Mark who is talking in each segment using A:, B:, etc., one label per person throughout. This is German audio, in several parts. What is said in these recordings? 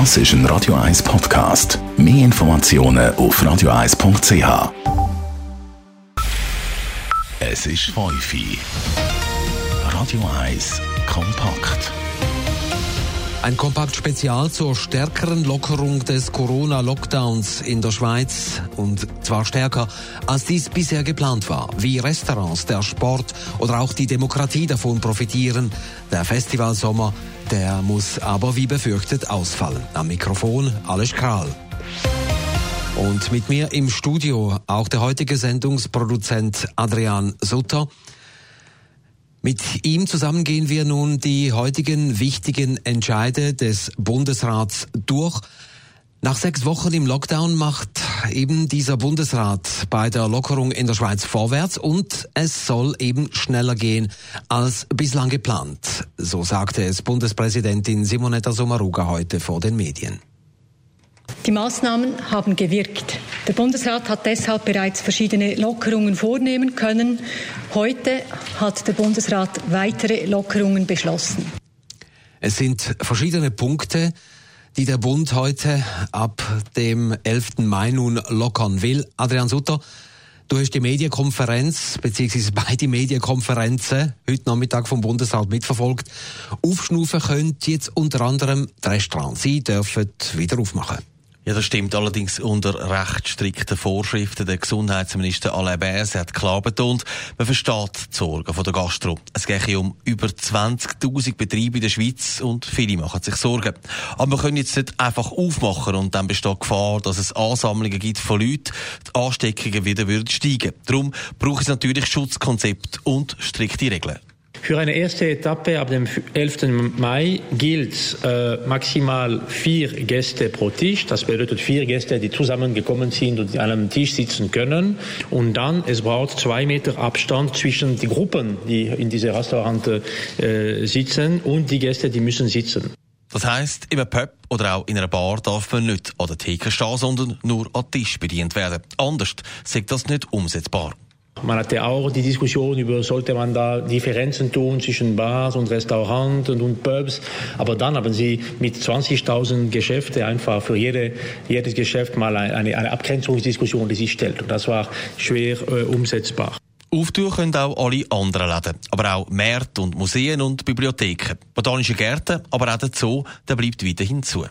A: Das ist ein Radio 1 Podcast. Mehr Informationen auf radio1.ch. Es ist Feufi. Radio 1 kompakt.
B: Ein Kompakt-Spezial zur stärkeren Lockerung des Corona-Lockdowns in der Schweiz. Und zwar stärker, als dies bisher geplant war. Wie Restaurants, der Sport oder auch die Demokratie davon profitieren. Der Festivalsommer, der muss aber wie befürchtet ausfallen. Am Mikrofon alles Kral. Und mit mir im Studio auch der heutige Sendungsproduzent Adrian Sutter. Mit ihm zusammen gehen wir nun die heutigen wichtigen Entscheide des Bundesrats durch. Nach sechs Wochen im Lockdown macht eben dieser Bundesrat bei der Lockerung in der Schweiz vorwärts und es soll eben schneller gehen als bislang geplant. So sagte es Bundespräsidentin Simonetta Sommaruga heute vor den Medien.
C: Die Maßnahmen haben gewirkt. Der Bundesrat hat deshalb bereits verschiedene Lockerungen vornehmen können. Heute hat der Bundesrat weitere Lockerungen beschlossen.
B: Es sind verschiedene Punkte, die der Bund heute ab dem 11. Mai nun lockern will. Adrian Sutter, du hast die Medienkonferenz beziehungsweise beide Medienkonferenzen heute Nachmittag vom Bundesrat mitverfolgt. Aufschnaufen können jetzt unter anderem die Restaurants. Sie dürfen wieder aufmachen.
D: Ja, das stimmt allerdings unter recht strikten Vorschriften. Der Gesundheitsminister Alain Berset hat klar betont, man versteht die Sorgen der Gastro. Es geht um über 20.000 Betriebe in der Schweiz und viele machen sich Sorgen. Aber wir können jetzt nicht einfach aufmachen und dann besteht Gefahr, dass es Ansammlungen gibt von Leuten, die Ansteckungen wieder würden steigen. Darum braucht es natürlich Schutzkonzept und strikte Regeln.
E: Für eine erste Etappe ab dem 11. Mai gilt äh, maximal vier Gäste pro Tisch. Das bedeutet vier Gäste, die zusammengekommen sind und an einem Tisch sitzen können. Und dann, es braucht zwei Meter Abstand zwischen den Gruppen, die in diese Restaurante äh, sitzen und die Gäste, die müssen sitzen.
D: Das heisst, im Pub oder auch in einer Bar darf man nicht an der Theke stehen, sondern nur an Tisch bedient werden. Anders sagt das nicht umsetzbar.
E: Man hatte auch die Diskussion über, sollte man da Differenzen tun zwischen Bars und Restaurants und Pubs. Aber dann haben sie mit 20.000 Geschäften einfach für jede, jedes Geschäft mal eine, eine Abgrenzungsdiskussion, die sich stellt. Und das war schwer äh, umsetzbar.
D: Auftun können auch alle anderen Läden, aber auch Märkte und Museen und Bibliotheken. Botanische Gärten, aber auch der Zoo, der bleibt weiterhin zu.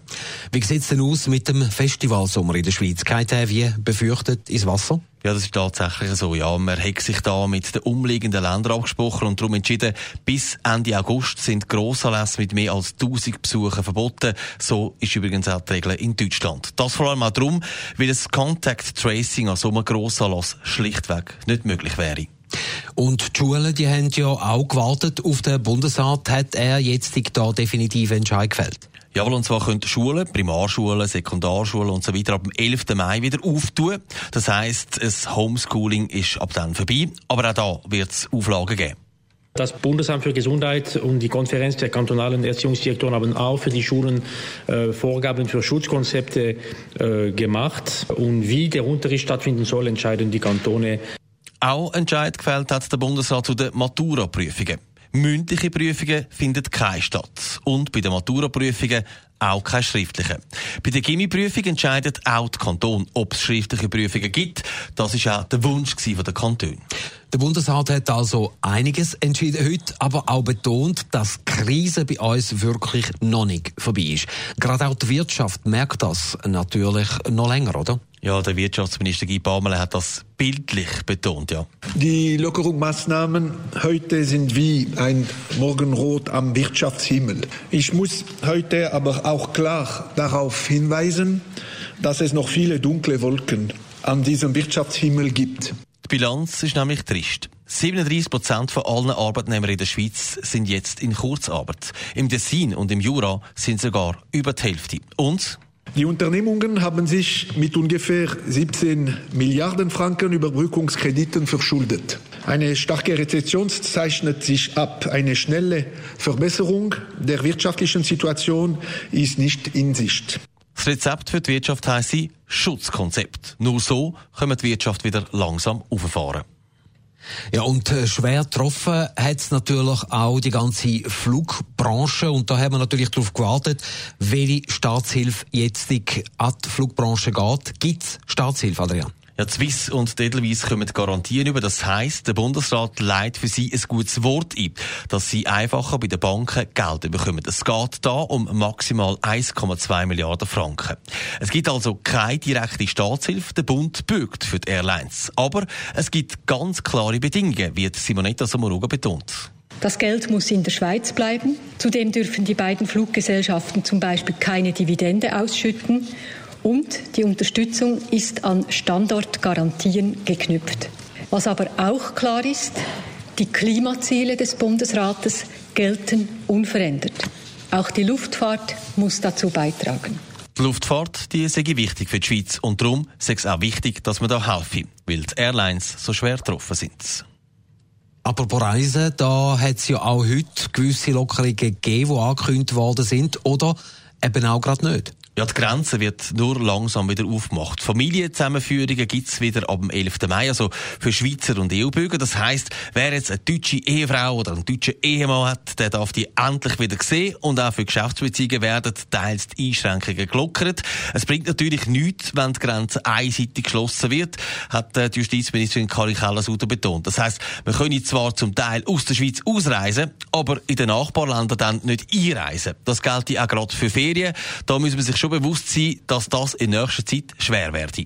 B: Wie sieht es denn aus mit dem Festivalsommer in der Schweiz? Geht er wie befürchtet ins Wasser?
D: Ja, das ist tatsächlich so. Ja, man hat sich da mit den umliegenden Ländern abgesprochen und darum entschieden, bis Ende August sind Grossanlässe mit mehr als 1000 Besuchern verboten. So ist übrigens auch die Regel in Deutschland. Das vor allem auch darum, weil das Contact Tracing an so einem Grossanlass schlichtweg nicht möglich wäre.
B: Und die Schulen, die haben ja auch gewartet auf den Bundesrat. Hat er jetzt da definitiv Entscheid gefällt?
D: Jawohl, und zwar können Schulen, Primarschulen, Sekundarschulen und so weiter ab dem 11. Mai wieder auftun. Das heisst, das Homeschooling ist ab dann vorbei. Aber auch da wird es Auflagen geben.
E: Das Bundesamt für Gesundheit und die Konferenz der kantonalen Erziehungsdirektoren haben auch für die Schulen äh, Vorgaben für Schutzkonzepte äh, gemacht. Und wie der Unterricht stattfinden soll, entscheiden die Kantone.
D: Auch Entscheid gefällt hat der Bundesrat zu den Matura-Prüfungen. Mündliche Prüfungen finden keine statt. Und bei den Maturaprüfungen auch keine schriftlichen. Bei der Gimmi-Prüfung entscheidet auch der Kanton, ob es schriftliche Prüfungen gibt. Das ist auch der Wunsch der Kantone.
B: Der Bundesrat hat also einiges entschieden heute, aber auch betont, dass die Krise bei uns wirklich noch nicht vorbei ist. Gerade auch die Wirtschaft merkt das natürlich noch länger, oder?
D: Ja, der Wirtschaftsminister Guy Parmelin hat das bildlich betont, ja.
F: Die Lockerungsmaßnahmen heute sind wie ein Morgenrot am Wirtschaftshimmel. Ich muss heute aber auch klar darauf hinweisen, dass es noch viele dunkle Wolken an diesem Wirtschaftshimmel gibt.
D: Die Bilanz ist nämlich trist. 37 Prozent von allen Arbeitnehmern in der Schweiz sind jetzt in Kurzarbeit. Im Tessin und im Jura sind sogar über die Hälfte. Und
F: die Unternehmungen haben sich mit ungefähr 17 Milliarden Franken Überbrückungskrediten verschuldet. Eine starke Rezession zeichnet sich ab. Eine schnelle Verbesserung der wirtschaftlichen Situation ist nicht in Sicht.
D: Das Rezept für die Wirtschaft heisst Schutzkonzept. Nur so können die Wirtschaft wieder langsam auffahren.
B: Ja, und äh, schwer getroffen hat es natürlich auch die ganze Flugbranche. Und da haben wir natürlich darauf gewartet, welche Staatshilfe jetzt an die Flugbranche geht. Gibt es Staatshilfe, Adrian?
D: Ja, Swiss und Edelweiss kommen garantieren über. Das heisst, der Bundesrat leitet für sie ein gutes Wort ein, dass sie einfacher bei den Banken Geld bekommen. Es geht da um maximal 1,2 Milliarden Franken. Es gibt also keine direkte Staatshilfe. Der Bund bürgt für die Airlines. Aber es gibt ganz klare Bedingungen, wie Simonetta Sommaruga betont.
C: Das Geld muss in der Schweiz bleiben. Zudem dürfen die beiden Fluggesellschaften zum Beispiel keine Dividende ausschütten und die Unterstützung ist an Standortgarantien geknüpft. Was aber auch klar ist, die Klimaziele des Bundesrates gelten unverändert. Auch die Luftfahrt muss dazu beitragen.
D: Die Luftfahrt die sei wichtig für die Schweiz und darum sei es auch wichtig, dass man da helfe, weil die Airlines so schwer getroffen sind.
B: Apropos Reisen, da hat es ja auch heute gewisse Lockerungen gegeben, die angekündigt worden sind, oder eben auch gerade nicht.
D: Ja, die Grenze wird nur langsam wieder aufgemacht. Familienzusammenführungen gibt's wieder ab dem 11. Mai, also für Schweizer und EU-Bürger. Das heisst, wer jetzt eine deutsche Ehefrau oder einen deutschen Ehemann hat, der darf die endlich wieder sehen und auch für Geschäftsbeziehungen werden teils die Einschränkungen gelockert. Es bringt natürlich nichts, wenn die Grenze einseitig geschlossen wird, hat die Justizministerin Karin Keller-Sutter betont. Das heisst, wir können zwar zum Teil aus der Schweiz ausreisen, aber in den Nachbarländern dann nicht einreisen. Das gilt auch gerade für Ferien. Da müssen wir sich schon bewusst sein, dass das in nächster Zeit schwer werde.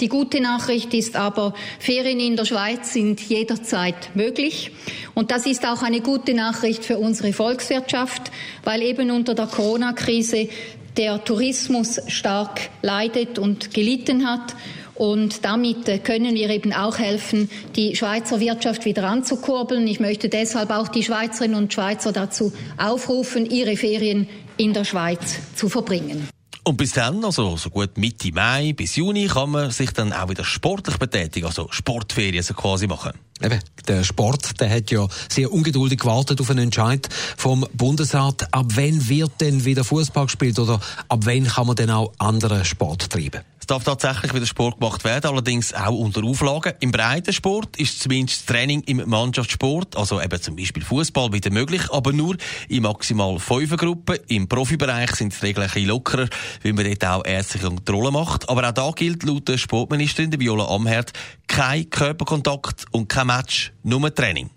G: Die gute Nachricht ist aber, Ferien in der Schweiz sind jederzeit möglich. Und das ist auch eine gute Nachricht für unsere Volkswirtschaft, weil eben unter der Corona-Krise der Tourismus stark leidet und gelitten hat. Und damit können wir eben auch helfen, die Schweizer Wirtschaft wieder anzukurbeln. Ich möchte deshalb auch die Schweizerinnen und Schweizer dazu aufrufen, ihre Ferien in der Schweiz zu verbringen.
D: Und bis dann, also so gut Mitte Mai bis Juni, kann man sich dann auch wieder sportlich betätigen, also Sportferien so quasi machen.
B: Eben, der Sport, der hat ja sehr ungeduldig gewartet auf einen Entscheid vom Bundesrat. Ab wann wird denn wieder Fußball gespielt oder ab wann kann man denn auch anderen Sport treiben?
D: Es darf tatsächlich wieder Sport gemacht werden, allerdings auch unter Auflagen. Im Breitensport ist zumindest Training im Mannschaftssport, also eben zum Beispiel Fußball, wieder möglich, aber nur in maximal fünf Gruppen. Im Profibereich sind ein bisschen lockerer, weil man dort auch ärztliche Kontrollen macht. Aber auch da gilt laut der Sportministerin Viola Amherd kein Körperkontakt und kein Match, nur Training.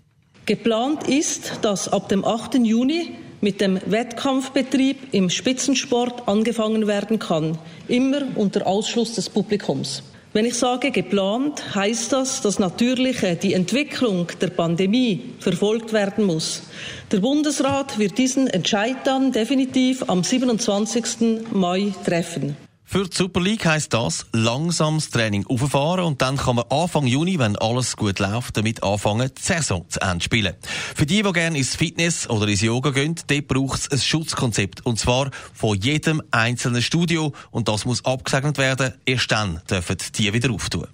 H: Geplant ist, dass ab dem 8. Juni mit dem Wettkampfbetrieb im Spitzensport angefangen werden kann, immer unter Ausschluss des Publikums. Wenn ich sage geplant, heißt das, dass natürlich äh, die Entwicklung der Pandemie verfolgt werden muss. Der Bundesrat wird diesen Entscheid dann definitiv am 27. Mai treffen.
D: Für die Super League heisst das, langsames Training auffahren und dann kann man Anfang Juni, wenn alles gut läuft, damit anfangen, die Saison zu Ende spielen. Für die, die gerne ins Fitness oder ins Yoga gehen, dort braucht es ein Schutzkonzept. Und zwar von jedem einzelnen Studio. Und das muss abgesegnet werden. Erst dann dürfen die wieder auftun.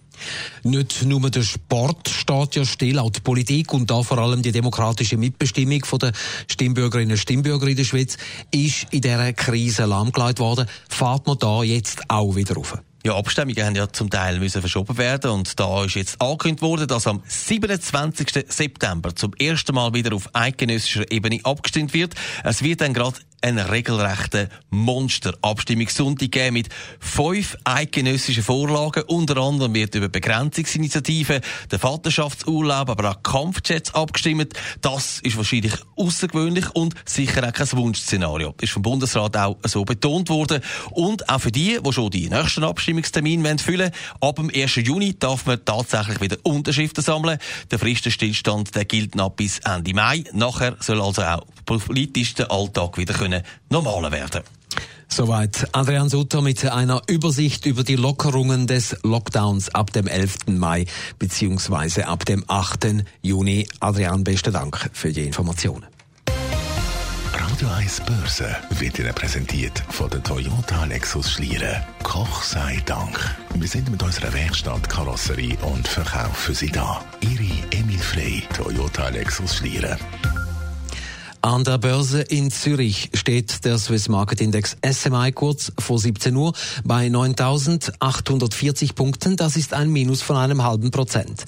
B: Nicht nur der Sport steht ja still, auch die Politik und da vor allem die demokratische Mitbestimmung der Stimmbürgerinnen und Stimmbürger in der Schweiz ist in dieser Krise lahmgelegt worden. Fahrt man da jetzt auch wieder rauf?
D: Ja, Abstimmungen haben ja zum Teil müssen verschoben werden und da ist jetzt angekündigt worden, dass am 27. September zum ersten Mal wieder auf eidgenössischer Ebene abgestimmt wird. Es wird dann gerade einen regelrechten Monster-Abstimmungssonntag geben mit fünf eidgenössischen Vorlagen. Unter anderem wird über Begrenzungsinitiativen, den Vaterschaftsurlaub, aber auch Kampfjets abgestimmt. Das ist wahrscheinlich außergewöhnlich und sicher auch kein Wunschszenario. Ist vom Bundesrat auch so betont worden. Und auch für die, die schon die nächsten Abstimmungstermine füllen ab dem 1. Juni darf man tatsächlich wieder Unterschriften sammeln. Der Fristenstillstand der gilt noch bis Ende Mai. Nachher soll also auch politisch der Alltag wieder können normaler werden.
B: Soweit Adrian Sutter mit einer Übersicht über die Lockerungen des Lockdowns ab dem 11. Mai bzw. ab dem 8. Juni. Adrian, besten Dank für die Informationen.
A: Radio 1 Börse wird Ihnen präsentiert von der Toyota Lexus Schlieren. Koch sei Dank. Wir sind mit unserer Werkstatt Karosserie und Verkauf für Sie da. Ihre Emil Frey, Toyota Lexus Schlieren.
B: An der Börse in Zürich steht der Swiss Market Index SMI kurz vor 17 Uhr bei 9.840 Punkten. Das ist ein Minus von einem halben Prozent.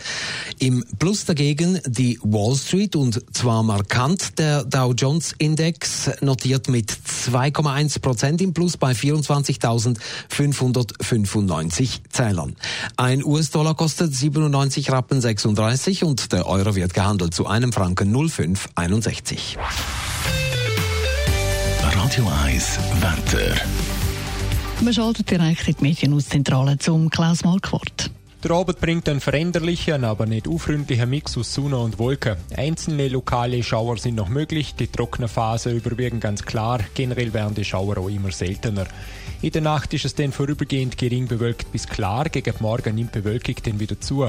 B: Im Plus dagegen die Wall Street und zwar markant der Dow Jones Index notiert mit 2,1 Prozent im Plus bei 24.595 Zählern. Ein US-Dollar kostet 97 Rappen 36 und der Euro wird gehandelt zu einem Franken 0,561.
A: Radio 1 Wetter.
I: Man schaltet direkt in die Medienhauszentrale zum Klaus Marquardt.
J: Der Abend bringt einen veränderlichen, aber nicht unfreundlichen Mix aus Sonne und Wolken. Einzelne lokale Schauer sind noch möglich, die trockenen Phasen überwiegen ganz klar, generell werden die Schauer auch immer seltener. In der Nacht ist es dann vorübergehend gering bewölkt bis klar, gegen Morgen nimmt Bewölkung dann wieder zu.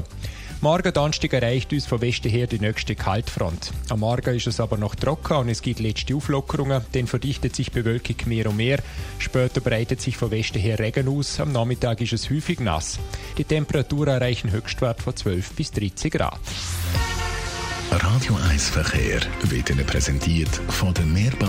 J: Morgen Donnerstag erreicht uns von Westen her die nächste Kaltfront. Am Morgen ist es aber noch trocken und es gibt letzte Auflockerungen, dann verdichtet sich Bewölkung mehr und mehr. Später breitet sich von Westen her Regen aus, am Nachmittag ist es häufig nass. Die Temperaturen erreichen Höchstwert von 12 bis 13 Grad.
A: Radio 1 Verkehr wird Ihnen präsentiert von der Mehrba